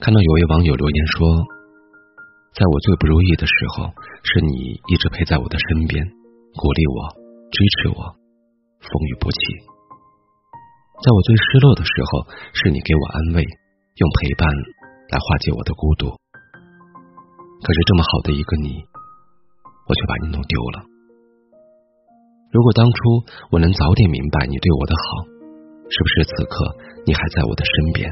看到有位网友留言说，在我最不如意的时候，是你一直陪在我的身边，鼓励我，支持我，风雨不弃；在我最失落的时候，是你给我安慰，用陪伴来化解我的孤独。可是这么好的一个你，我却把你弄丢了。如果当初我能早点明白你对我的好，是不是此刻你还在我的身边？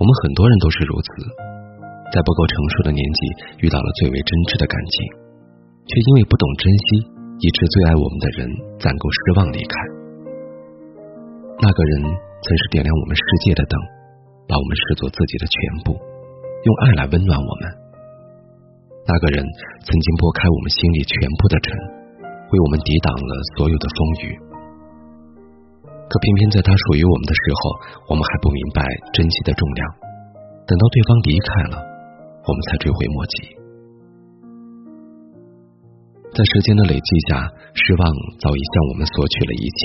我们很多人都是如此，在不够成熟的年纪遇到了最为真挚的感情，却因为不懂珍惜，以致最爱我们的人攒够失望离开。那个人曾是点亮我们世界的灯，把我们视作自己的全部，用爱来温暖我们。那个人曾经拨开我们心里全部的尘，为我们抵挡了所有的风雨。可偏偏在他属于我们的时候，我们还不明白珍惜的重量。等到对方离开了，我们才追悔莫及。在时间的累积下，失望早已向我们索取了一切。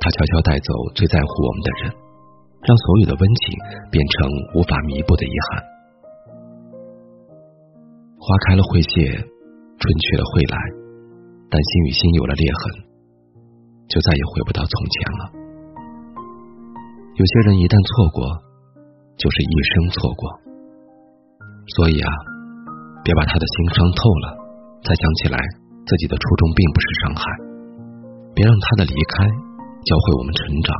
他悄悄带走最在乎我们的人，让所有的温情变成无法弥补的遗憾。花开了会谢，春去了会来，但心与心有了裂痕。就再也回不到从前了。有些人一旦错过，就是一生错过。所以啊，别把他的心伤透了，再想起来自己的初衷并不是伤害。别让他的离开教会我们成长，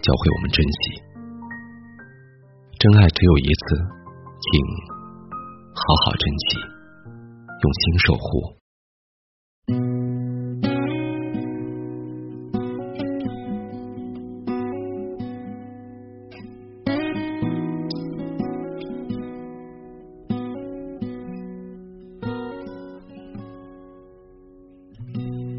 教会我们珍惜。真爱只有一次，请好好珍惜，用心守护。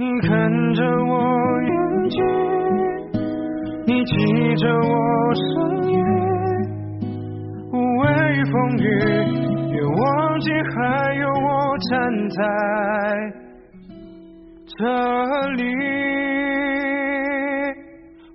你看着我眼睛，你记着我声音，无畏风雨，别忘记还有我站在这里。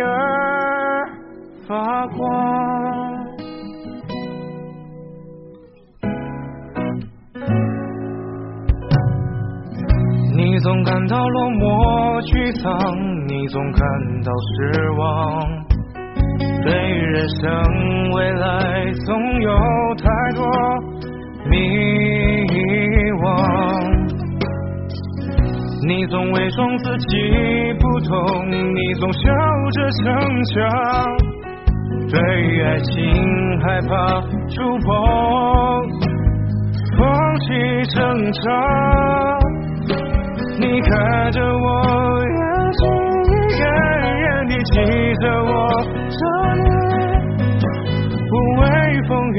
而发光。你总感到落寞沮丧，你总感到失望，对于人生未来总有太多迷你总伪装自己不懂，你总笑着逞强，对爱情害怕触碰，放弃挣扎。你看着我眼睛，远远地记着我这里，不畏风雨，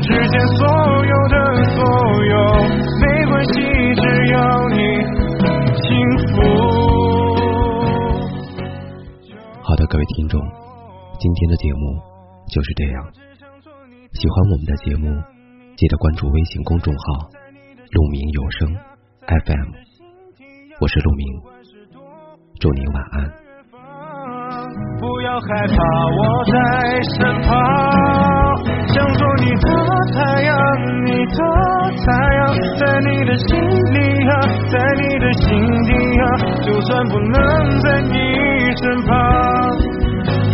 之间所有的所有，没关系，只要你幸福。好的，各位听众，今天的节目就是这样。喜欢我们的节目，记得关注微信公众号“鹿鸣有声 FM”，我是鹿鸣，祝您晚安。不要害怕，我在的心里啊，在你的心底啊，就算不能在你身旁，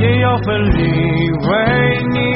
也要奋力为你。